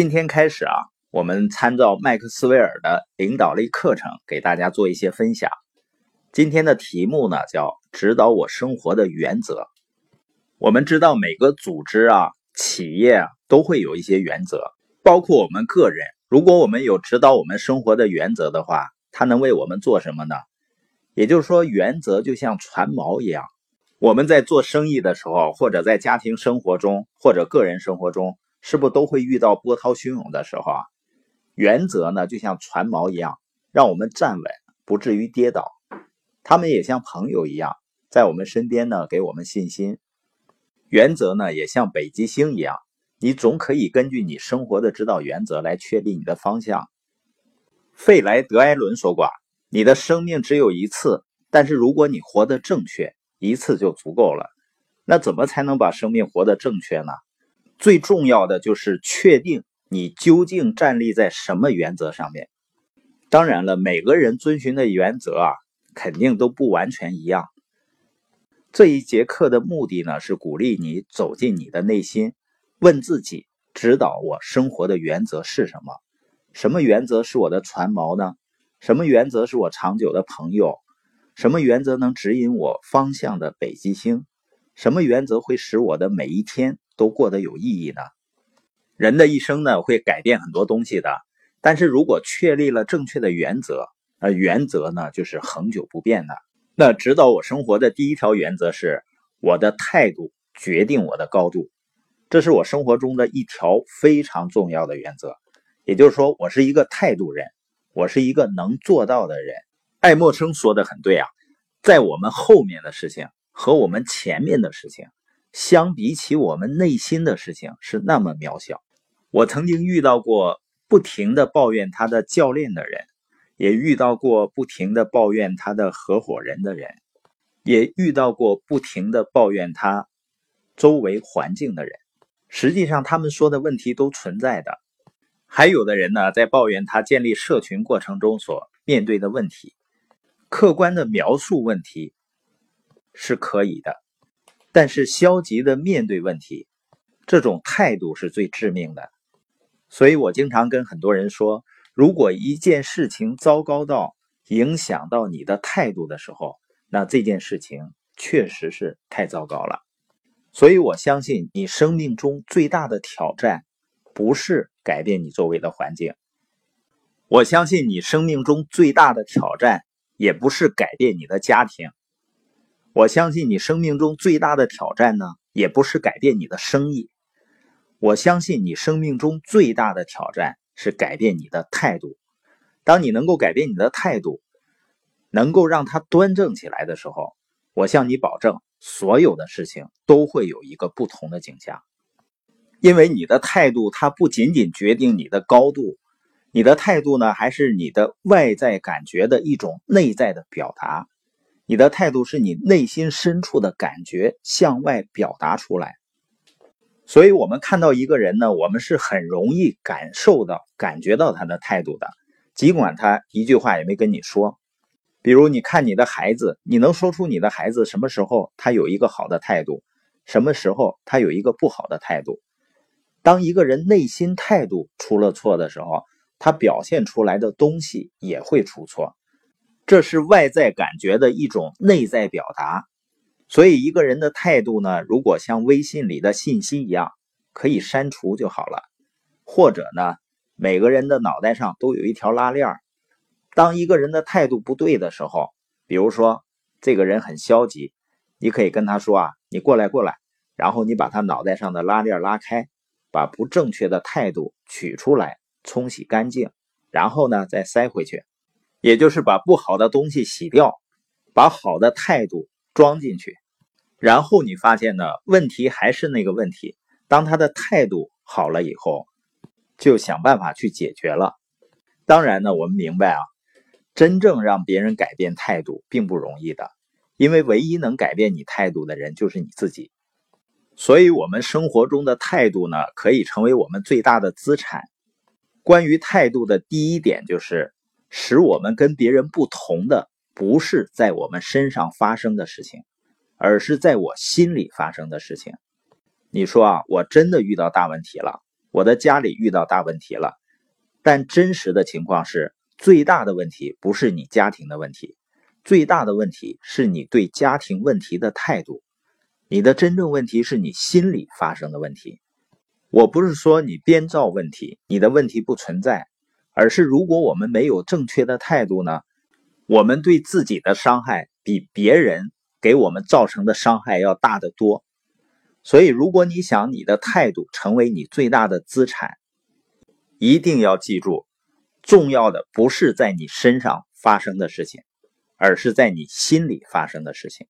今天开始啊，我们参照麦克斯韦尔的领导力课程，给大家做一些分享。今天的题目呢叫“指导我生活的原则”。我们知道每个组织啊、企业啊都会有一些原则，包括我们个人。如果我们有指导我们生活的原则的话，它能为我们做什么呢？也就是说，原则就像船锚一样。我们在做生意的时候，或者在家庭生活中，或者个人生活中，是不是都会遇到波涛汹涌的时候啊？原则呢，就像船锚一样，让我们站稳，不至于跌倒。他们也像朋友一样，在我们身边呢，给我们信心。原则呢，也像北极星一样，你总可以根据你生活的指导原则来确定你的方向。费莱德埃伦说过：“你的生命只有一次，但是如果你活得正确。”一次就足够了，那怎么才能把生命活得正确呢？最重要的就是确定你究竟站立在什么原则上面。当然了，每个人遵循的原则啊，肯定都不完全一样。这一节课的目的呢，是鼓励你走进你的内心，问自己：指导我生活的原则是什么？什么原则是我的船锚呢？什么原则是我长久的朋友？什么原则能指引我方向的北极星？什么原则会使我的每一天都过得有意义呢？人的一生呢，会改变很多东西的。但是如果确立了正确的原则，而原则呢，就是恒久不变的。那指导我生活的第一条原则是：我的态度决定我的高度。这是我生活中的一条非常重要的原则。也就是说，我是一个态度人，我是一个能做到的人。爱默生说的很对啊，在我们后面的事情和我们前面的事情，相比起我们内心的事情是那么渺小。我曾经遇到过不停的抱怨他的教练的人，也遇到过不停的抱怨他的合伙人的人，也遇到过不停的抱怨他周围环境的人。实际上，他们说的问题都存在的。还有的人呢，在抱怨他建立社群过程中所面对的问题。客观的描述问题是可以的，但是消极的面对问题，这种态度是最致命的。所以我经常跟很多人说，如果一件事情糟糕到影响到你的态度的时候，那这件事情确实是太糟糕了。所以我相信，你生命中最大的挑战不是改变你周围的环境，我相信你生命中最大的挑战。也不是改变你的家庭，我相信你生命中最大的挑战呢，也不是改变你的生意。我相信你生命中最大的挑战是改变你的态度。当你能够改变你的态度，能够让它端正起来的时候，我向你保证，所有的事情都会有一个不同的景象。因为你的态度，它不仅仅决定你的高度。你的态度呢，还是你的外在感觉的一种内在的表达？你的态度是你内心深处的感觉向外表达出来。所以，我们看到一个人呢，我们是很容易感受到、感觉到他的态度的，尽管他一句话也没跟你说。比如，你看你的孩子，你能说出你的孩子什么时候他有一个好的态度，什么时候他有一个不好的态度？当一个人内心态度出了错的时候。他表现出来的东西也会出错，这是外在感觉的一种内在表达。所以，一个人的态度呢，如果像微信里的信息一样，可以删除就好了。或者呢，每个人的脑袋上都有一条拉链当一个人的态度不对的时候，比如说这个人很消极，你可以跟他说啊：“你过来，过来。”然后你把他脑袋上的拉链拉开，把不正确的态度取出来。冲洗干净，然后呢再塞回去，也就是把不好的东西洗掉，把好的态度装进去。然后你发现呢，问题还是那个问题。当他的态度好了以后，就想办法去解决了。当然呢，我们明白啊，真正让别人改变态度并不容易的，因为唯一能改变你态度的人就是你自己。所以，我们生活中的态度呢，可以成为我们最大的资产。关于态度的第一点就是，使我们跟别人不同的，不是在我们身上发生的事情，而是在我心里发生的事情。你说啊，我真的遇到大问题了，我的家里遇到大问题了。但真实的情况是，最大的问题不是你家庭的问题，最大的问题是你对家庭问题的态度。你的真正问题是你心里发生的问题。我不是说你编造问题，你的问题不存在，而是如果我们没有正确的态度呢，我们对自己的伤害比别人给我们造成的伤害要大得多。所以，如果你想你的态度成为你最大的资产，一定要记住，重要的不是在你身上发生的事情，而是在你心里发生的事情。